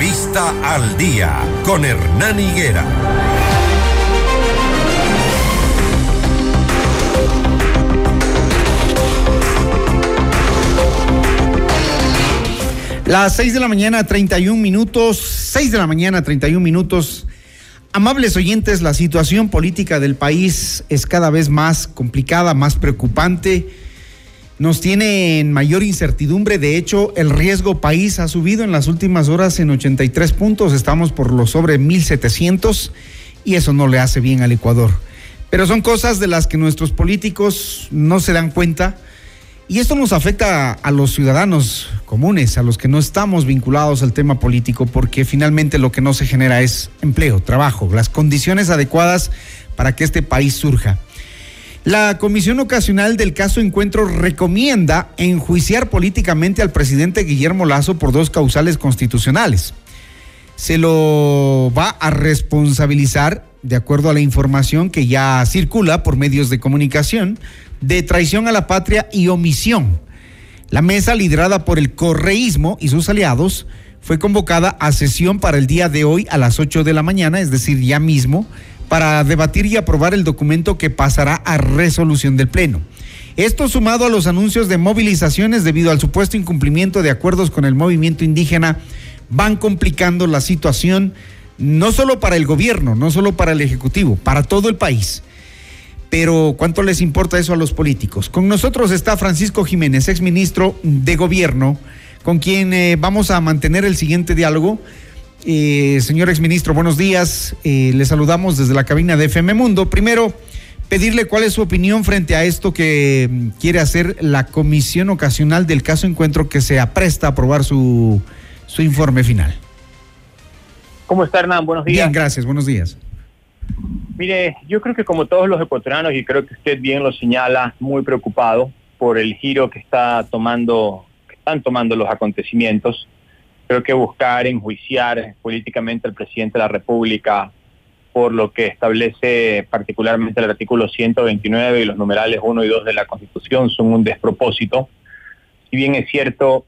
Entrevista al día con Hernán Higuera. Las 6 de la mañana, 31 minutos, 6 de la mañana, 31 minutos. Amables oyentes, la situación política del país es cada vez más complicada, más preocupante. Nos tiene en mayor incertidumbre. De hecho, el riesgo país ha subido en las últimas horas en 83 puntos. Estamos por los sobre 1.700 y eso no le hace bien al Ecuador. Pero son cosas de las que nuestros políticos no se dan cuenta y esto nos afecta a los ciudadanos comunes, a los que no estamos vinculados al tema político, porque finalmente lo que no se genera es empleo, trabajo, las condiciones adecuadas para que este país surja. La Comisión Ocasional del caso Encuentro recomienda enjuiciar políticamente al presidente Guillermo Lazo por dos causales constitucionales. Se lo va a responsabilizar, de acuerdo a la información que ya circula por medios de comunicación, de traición a la patria y omisión. La mesa, liderada por el correísmo y sus aliados, fue convocada a sesión para el día de hoy a las 8 de la mañana, es decir, ya mismo, para debatir y aprobar el documento que pasará a resolución del Pleno. Esto sumado a los anuncios de movilizaciones debido al supuesto incumplimiento de acuerdos con el movimiento indígena, van complicando la situación no solo para el gobierno, no solo para el Ejecutivo, para todo el país. Pero ¿cuánto les importa eso a los políticos? Con nosotros está Francisco Jiménez, exministro de Gobierno, con quien eh, vamos a mantener el siguiente diálogo. Eh, señor exministro, buenos días. Eh, le saludamos desde la cabina de FM Mundo. Primero, pedirle cuál es su opinión frente a esto que mm, quiere hacer la comisión ocasional del caso Encuentro que se apresta a aprobar su, su informe final. ¿Cómo está Hernán? Buenos días. Bien, gracias. Buenos días. Mire, yo creo que como todos los ecuatorianos, y creo que usted bien lo señala, muy preocupado por el giro que está tomando, que están tomando los acontecimientos. Creo que buscar enjuiciar políticamente al presidente de la República por lo que establece particularmente el artículo 129 y los numerales 1 y 2 de la Constitución son un despropósito. Si bien es cierto,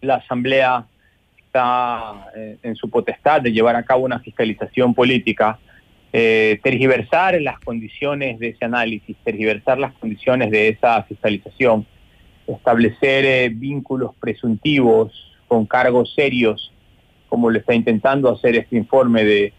la Asamblea está eh, en su potestad de llevar a cabo una fiscalización política, eh, tergiversar las condiciones de ese análisis, tergiversar las condiciones de esa fiscalización, establecer eh, vínculos presuntivos con cargos serios, como lo está intentando hacer este informe de,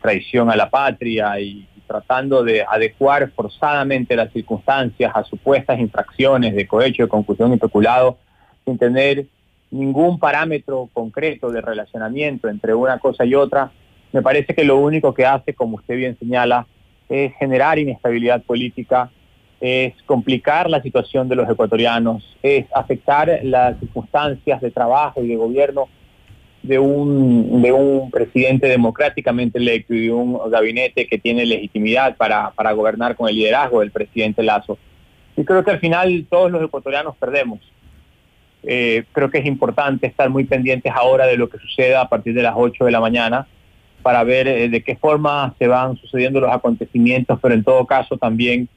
traición a la patria y, tratando de adecuar forzadamente las circunstancias a supuestas infracciones de cohecho, de concusión y peculado, sin tener ningún parámetro concreto de relacionamiento entre una cosa y otra, me parece que lo único que hace, como usted bien señala, es generar inestabilidad política, es complicar la situación de los ecuatorianos, es afectar las circunstancias de trabajo y de gobierno de un, de un presidente democráticamente electo y de un gabinete que tiene legitimidad para, para gobernar con el liderazgo del presidente Lazo. Y creo que al final todos los ecuatorianos perdemos. Eh, creo que es importante estar muy pendientes ahora de lo que suceda a partir de las 8 de la mañana para ver eh, de qué forma se van sucediendo los acontecimientos, pero en todo caso también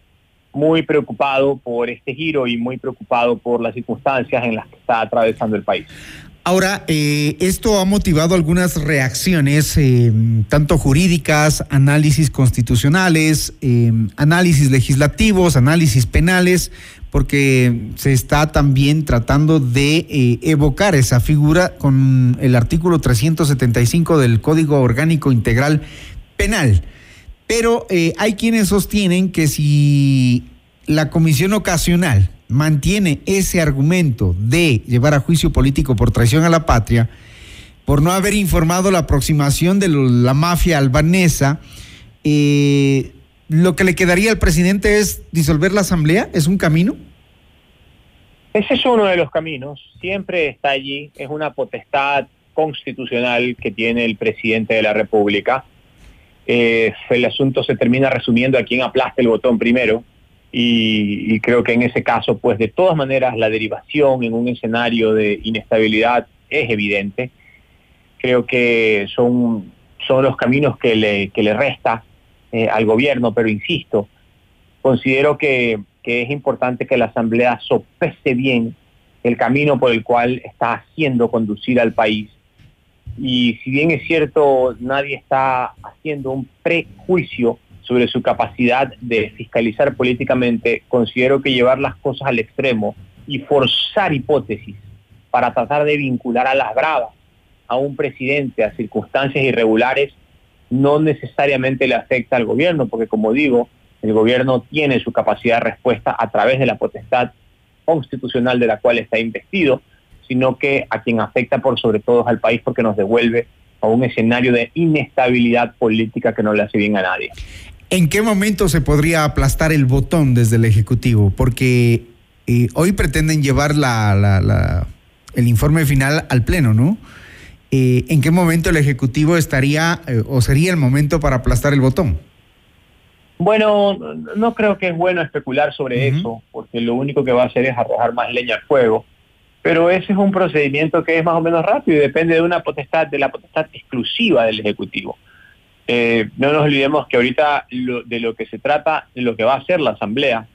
muy preocupado por este giro y muy preocupado por las circunstancias en las que está atravesando el país. Ahora, eh, esto ha motivado algunas reacciones, eh, tanto jurídicas, análisis constitucionales, análisis legislativos, análisis penales, porque se está también tratando de eh, evocar esa figura con el artículo 375 del Código Orgánico Integral Penal. Pero eh, hay quienes sostienen que si la comisión ocasional mantiene ese argumento de llevar a juicio político por traición a la patria, por no haber informado la aproximación de la mafia albanesa, eh, lo que le quedaría al presidente es disolver la asamblea, ¿es un camino? Ese es uno de los caminos, siempre está allí, es una potestad constitucional que tiene el presidente de la República. Eh, el asunto se termina resumiendo a quien aplaste el botón primero y, creo que en ese caso, pues de todas maneras la derivación en un escenario de inestabilidad es evidente. Creo que son, son los caminos que le, que le resta eh, al gobierno, pero insisto, considero que, es importante que la Asamblea sopese bien el camino por el cual está haciendo conducir al país y si bien es cierto, nadie está haciendo un prejuicio sobre su capacidad de fiscalizar políticamente, considero que llevar las cosas al extremo y forzar hipótesis para tratar de vincular a las bravas a un presidente a circunstancias irregulares no necesariamente le afecta al gobierno, porque como digo, el gobierno tiene su capacidad de respuesta a través de la potestad constitucional de la cual está investido, sino que a quien afecta por sobre todo es al país porque nos devuelve a un escenario de inestabilidad política que no le hace bien a nadie. ¿En qué momento se podría aplastar el botón desde el Ejecutivo? Porque eh, hoy pretenden llevar la, el informe final al Pleno, ¿no? Eh, ¿En qué momento el Ejecutivo estaría eh, o sería el momento para aplastar el botón? Bueno, no creo que es bueno especular sobre eso, porque lo único que va a hacer es arrojar más leña al fuego. Pero ese es un procedimiento que es más o menos rápido y depende de una potestad, de la potestad exclusiva del Ejecutivo. Eh, no nos olvidemos que ahorita de lo que se trata, de lo que va a hacer la Asamblea,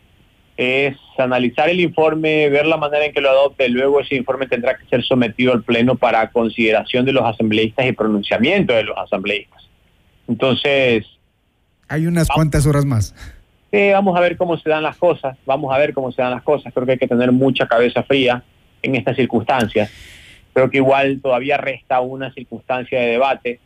es analizar el informe, ver la manera en que lo adopte, luego ese informe tendrá que ser sometido al Pleno para consideración de los asambleístas y pronunciamiento de los asambleístas. Entonces... Hay unas cuantas horas más. vamos a ver cómo se dan las cosas, vamos a ver cómo se dan las cosas, creo que hay que tener mucha cabeza fría en estas circunstancias. Creo que igual todavía resta una circunstancia de debate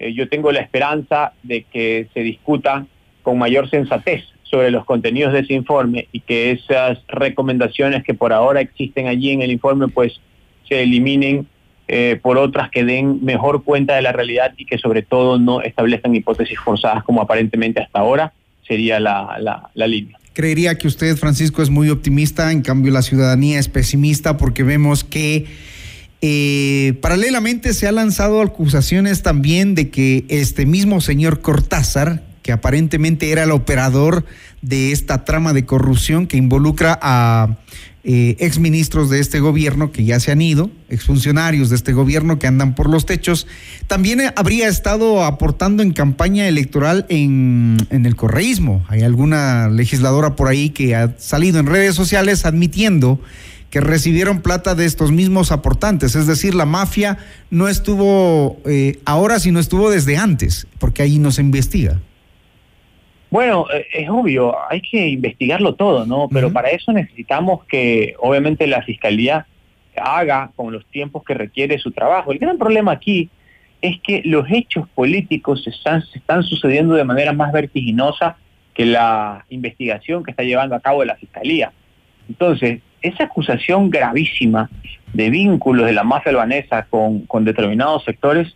eh, yo tengo la esperanza de que se discuta con mayor sensatez sobre los contenidos de ese informe y que esas recomendaciones que por ahora existen allí en el informe pues se eliminen eh, por otras que den mejor cuenta de la realidad y que sobre todo no establezcan hipótesis forzadas como aparentemente hasta ahora sería la, la línea. Creería que usted, Francisco, es muy optimista, en cambio la ciudadanía es pesimista porque vemos que eh, paralelamente se ha lanzado acusaciones también de que este mismo señor Cortázar, que aparentemente era el operador de esta trama de corrupción que involucra a eh, exministros de este gobierno que ya se han ido, exfuncionarios de este gobierno que andan por los techos, también habría estado aportando en campaña electoral en, en el correísmo. Hay alguna legisladora por ahí que ha salido en redes sociales admitiendo que recibieron plata de estos mismos aportantes. Es decir, la mafia no estuvo eh, ahora, sino estuvo desde antes, porque ahí no se investiga. Bueno, eh, es obvio, hay que investigarlo todo, ¿no? Pero para eso necesitamos que, obviamente, la fiscalía haga con los tiempos que requiere su trabajo. El gran problema aquí es que los hechos políticos están, se están sucediendo de manera más vertiginosa que la investigación que está llevando a cabo la fiscalía. Entonces, esa acusación gravísima de vínculos de la mafia albanesa con, determinados sectores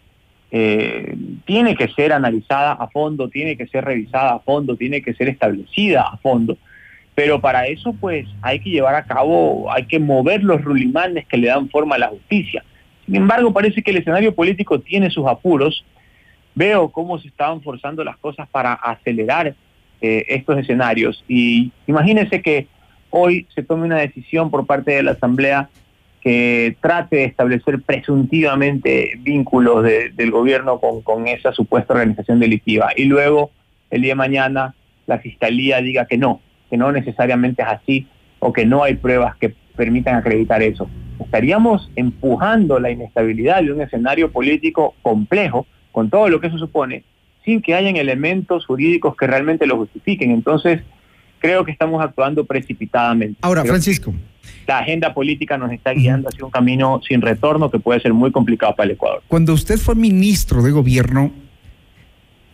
eh, tiene que ser analizada a fondo, tiene que ser revisada a fondo, tiene que ser establecida a fondo. Pero para eso pues hay que llevar a cabo, hay que mover los rulimanes que le dan forma a la justicia. Sin embargo, parece que el escenario político tiene sus apuros. Veo cómo se estaban forzando las cosas para acelerar eh, estos escenarios. Y imagínense que hoy se tome una decisión por parte de la Asamblea que trate de establecer presuntivamente vínculos del gobierno con, esa supuesta organización delictiva y luego el día de mañana la Fiscalía diga que no, que no necesariamente es así o que no hay pruebas que permitan acreditar eso. Estaríamos empujando la inestabilidad de un escenario político complejo con todo lo que eso supone sin que hayan elementos jurídicos que realmente lo justifiquen. Entonces, creo que estamos actuando precipitadamente. Ahora, Francisco. La agenda política nos está guiando hacia un camino sin retorno que puede ser muy complicado para el Ecuador. Cuando usted fue ministro de gobierno,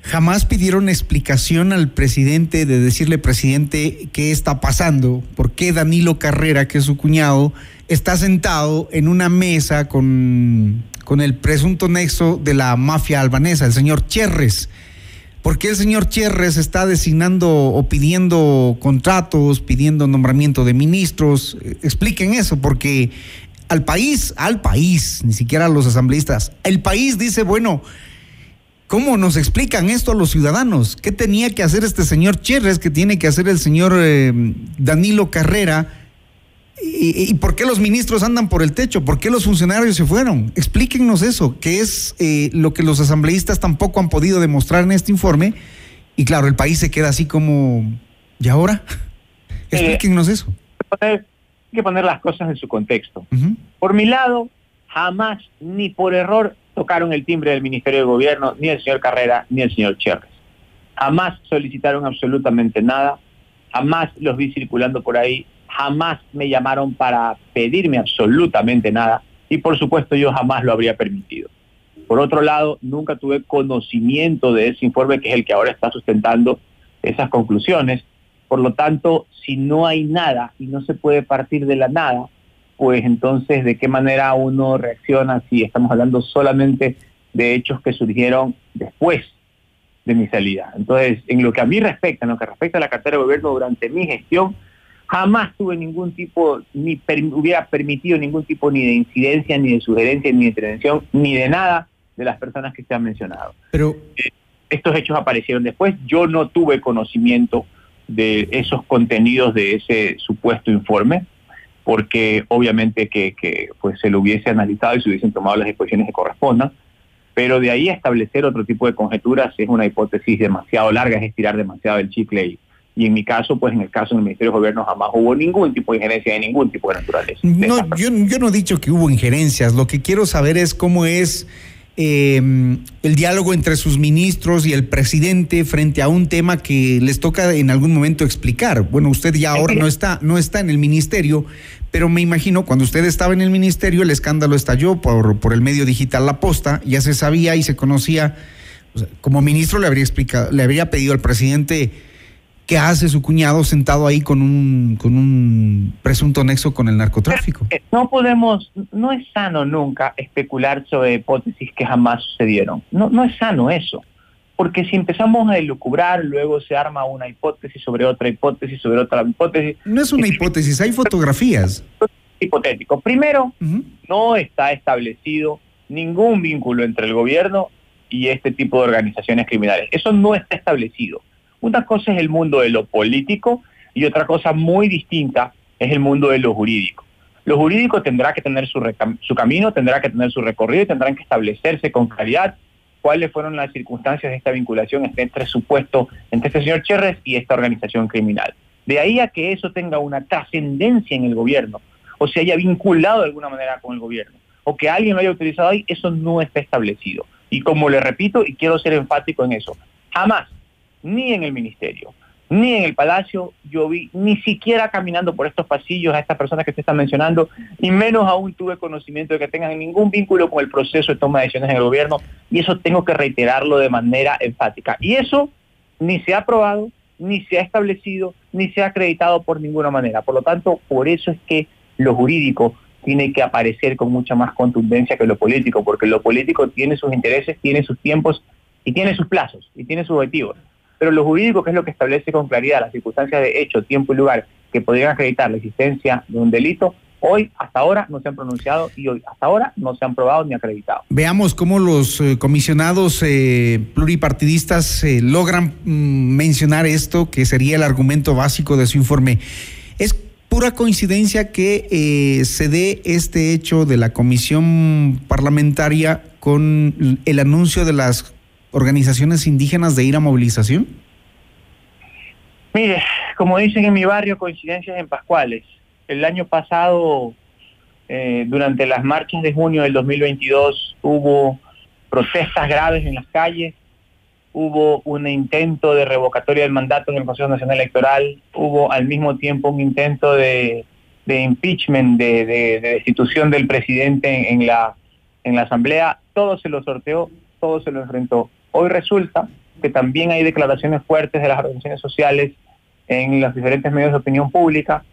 jamás pidieron explicación al presidente de decirle, presidente, qué está pasando, por qué Danilo Carrera, que es su cuñado, está sentado en una mesa con, con el presunto nexo de la mafia albanesa, el señor Cherres ¿Por qué el señor Cherres está designando o pidiendo contratos, pidiendo nombramiento de ministros? Expliquen eso, porque al país, al país, ni siquiera a los asambleístas, el país dice, bueno, ¿cómo nos explican esto a los ciudadanos? ¿Qué tenía que hacer este señor Cherres? ¿Qué tiene que hacer el señor eh, Danilo Carrera? ¿Y, por qué los ministros andan por el techo? ¿Por qué los funcionarios se fueron? Explíquenos eso, que es eh, lo que los asambleístas tampoco han podido demostrar en este informe. Y claro, el país se queda así como, ¿y ahora? Explíquenos eso. Hay que poner las cosas en su contexto. Por mi lado, jamás, ni por error, tocaron el timbre del Ministerio de Gobierno, ni el señor Carrera, ni el señor Cherres. Jamás solicitaron absolutamente nada, jamás los vi circulando por ahí, jamás me llamaron para pedirme absolutamente nada y por supuesto yo jamás lo habría permitido. Por otro lado, nunca tuve conocimiento de ese informe que es el que ahora está sustentando esas conclusiones. Por lo tanto, si no hay nada y no se puede partir de la nada, pues entonces de qué manera uno reacciona si estamos hablando solamente de hechos que surgieron después de mi salida. Entonces, en lo que a mí respecta, en lo que respecta a la cartera de gobierno durante mi gestión, jamás tuve ningún tipo, ni hubiera permitido ningún tipo ni de incidencia, ni de sugerencia, ni de intervención, ni de nada de las personas que se han mencionado. Pero eh, estos hechos aparecieron después. Yo no tuve conocimiento de esos contenidos de ese supuesto informe, porque obviamente que, que pues, se lo hubiese analizado y se hubiesen tomado las disposiciones que correspondan. Pero de ahí a establecer otro tipo de conjeturas es una hipótesis demasiado larga, es estirar demasiado el chicle y, y en mi caso, pues en el caso del Ministerio de Gobierno jamás hubo ningún tipo de injerencia de ningún tipo de naturaleza. No, yo, yo no he dicho que hubo injerencias, lo que quiero saber es cómo es eh, el diálogo entre sus ministros y el presidente frente a un tema que les toca en algún momento explicar. Bueno, usted ya ahora no está, no está en el ministerio, pero me imagino cuando usted estaba en el ministerio el escándalo estalló por, por el medio digital La Posta, ya se sabía y se conocía. como ministro le habría explicado, le habría pedido al presidente ¿Qué hace su cuñado sentado ahí con un, con un presunto nexo con el narcotráfico? Eh, no podemos, no es sano nunca especular sobre hipótesis que jamás sucedieron. No, no es sano eso. Porque si empezamos a elucubrar, luego se arma una hipótesis sobre otra hipótesis, sobre otra hipótesis. No es una hipótesis, hay fotografías. Hipotético. Primero, no está establecido ningún vínculo entre el gobierno y este tipo de organizaciones criminales. Eso no está establecido. Una cosa es el mundo de lo político y otra cosa muy distinta es el mundo de lo jurídico. Lo jurídico tendrá que tener su, camino, tendrá que tener su recorrido y tendrán que establecerse con claridad cuáles fueron las circunstancias de esta vinculación entre este supuesto, entre este señor Cherres y esta organización criminal. De ahí a que eso tenga una trascendencia en el gobierno, o se haya vinculado de alguna manera con el gobierno, o que alguien lo haya utilizado ahí, eso no está establecido. Y como le repito, y quiero ser enfático en eso, jamás ni en el ministerio, ni en el palacio yo vi, ni siquiera caminando por estos pasillos a estas personas que se están mencionando, y menos aún tuve conocimiento de que tengan ningún vínculo con el proceso de toma de decisiones en el gobierno, y eso tengo que reiterarlo de manera enfática. Y eso ni se ha aprobado, ni se ha establecido, ni se ha acreditado por ninguna manera. Por lo tanto, por eso es que lo jurídico tiene que aparecer con mucha más contundencia que lo político, porque lo político tiene sus intereses, tiene sus tiempos y tiene sus plazos y tiene sus objetivos. Pero lo jurídico, que es lo que establece con claridad las circunstancias de hecho, tiempo y lugar que podrían acreditar la existencia de un delito, hoy hasta ahora no se han pronunciado y hoy hasta ahora no se han probado ni acreditado. Veamos cómo los eh, comisionados eh, pluripartidistas eh, logran mm, mencionar esto, que sería el argumento básico de su informe. Es pura coincidencia que se dé este hecho de la comisión parlamentaria con el anuncio de las organizaciones indígenas de ir a movilización? Mire, como dicen en mi barrio, coincidencias en Pascuales. El año pasado, eh, durante las marchas de junio del 2022, hubo protestas graves en las calles, hubo un intento de revocatoria del mandato en el Consejo Nacional Electoral, hubo al mismo tiempo un intento de, impeachment, de, destitución del presidente en, la, en la Asamblea, todo se lo sorteó, todo se lo enfrentó. Hoy resulta que también hay declaraciones fuertes de las organizaciones sociales en los diferentes medios de opinión pública,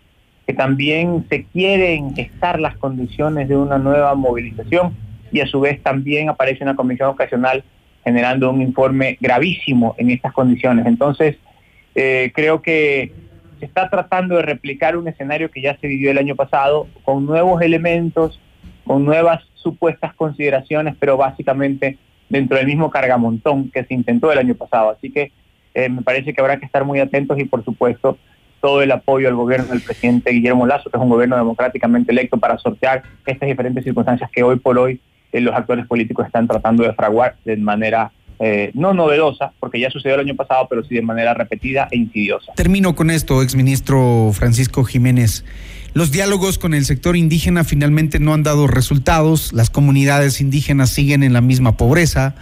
que también se quieren estar las condiciones de una nueva movilización y a su vez también aparece una comisión ocasional generando un informe gravísimo en estas condiciones. Entonces, eh, creo que se está tratando de replicar un escenario que ya se vivió el año pasado con nuevos elementos, con nuevas supuestas consideraciones, pero básicamente dentro del mismo cargamontón que se intentó el año pasado. Así que eh, me parece que habrá que estar muy atentos y, por supuesto, todo el apoyo al gobierno del presidente Guillermo Lazo, que es un gobierno democráticamente electo para sortear estas diferentes circunstancias que hoy por hoy eh, los actores políticos están tratando de fraguar de manera eh, no novedosa, porque ya sucedió el año pasado, pero sí de manera repetida e insidiosa. Termino con esto, exministro Francisco Jiménez. Los diálogos con el sector indígena finalmente no han dado resultados, las comunidades indígenas siguen en la misma pobreza,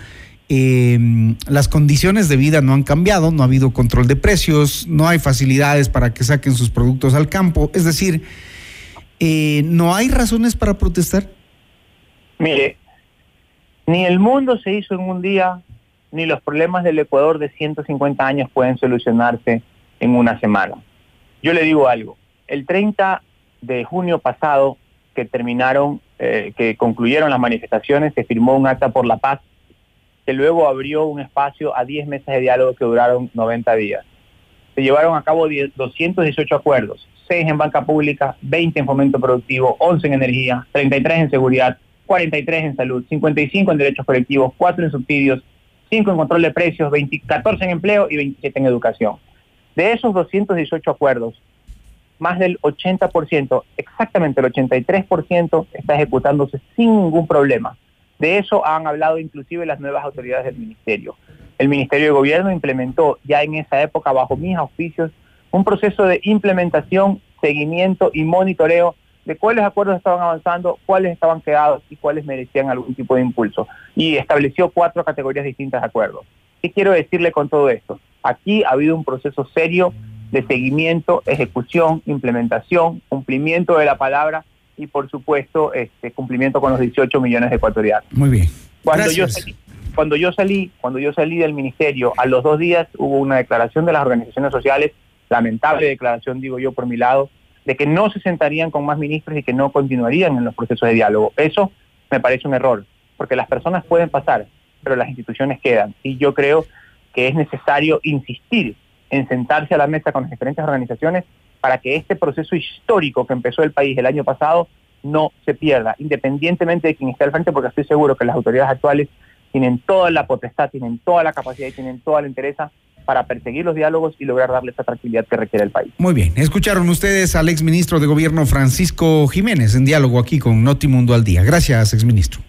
eh, las condiciones de vida no han cambiado, no ha habido control de precios, no hay facilidades para que saquen sus productos al campo, es decir, eh, ¿no hay razones para protestar? Mire, ni el mundo se hizo en un día, ni los problemas del Ecuador de 150 años pueden solucionarse en una semana. Yo le digo algo, el 30 de junio pasado, que terminaron, eh, que concluyeron las manifestaciones, se firmó un acta por la paz, que luego abrió un espacio a 10 mesas de diálogo que duraron 90 días. Se llevaron a cabo 218 acuerdos, 6 en banca pública, 20 en fomento productivo, 11 en energía, 33 en seguridad, 43 en salud, 55 en derechos colectivos, 4 en subsidios, 5 en control de precios, 14 en empleo y 27 en educación. De esos 218 acuerdos, más del 80%, exactamente el 83% está ejecutándose sin ningún problema. De eso han hablado inclusive las nuevas autoridades del ministerio. El Ministerio de Gobierno implementó ya en esa época, bajo mis auspicios, un proceso de implementación, seguimiento y monitoreo de cuáles acuerdos estaban avanzando, cuáles estaban quedados y cuáles merecían algún tipo de impulso. Y estableció cuatro categorías distintas de acuerdos. ¿Qué quiero decirle con todo esto? Aquí ha habido un proceso serio de seguimiento, ejecución, implementación, cumplimiento de la palabra y por supuesto este cumplimiento con los 18 millones de ecuatorianos. Muy bien. Cuando yo salí, cuando yo salí, cuando yo salí del ministerio, a los dos días hubo una declaración de las organizaciones sociales, lamentable declaración digo yo por mi lado, de que no se sentarían con más ministros y que no continuarían en los procesos de diálogo. Eso me parece un error, porque las personas pueden pasar, pero las instituciones quedan. Y yo creo que es necesario insistir en sentarse a la mesa con las diferentes organizaciones para que este proceso histórico que empezó el país el año pasado no se pierda, independientemente de quien esté al frente, porque estoy seguro que las autoridades actuales tienen toda la potestad, tienen toda la capacidad y tienen toda la interés para perseguir los diálogos y lograr darle esa tranquilidad que requiere el país. Muy bien, escucharon ustedes al exministro de Gobierno Francisco Jiménez en diálogo aquí con Notimundo al Día. Gracias, exministro.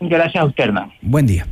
Gracias a usted, hermano. Buen día.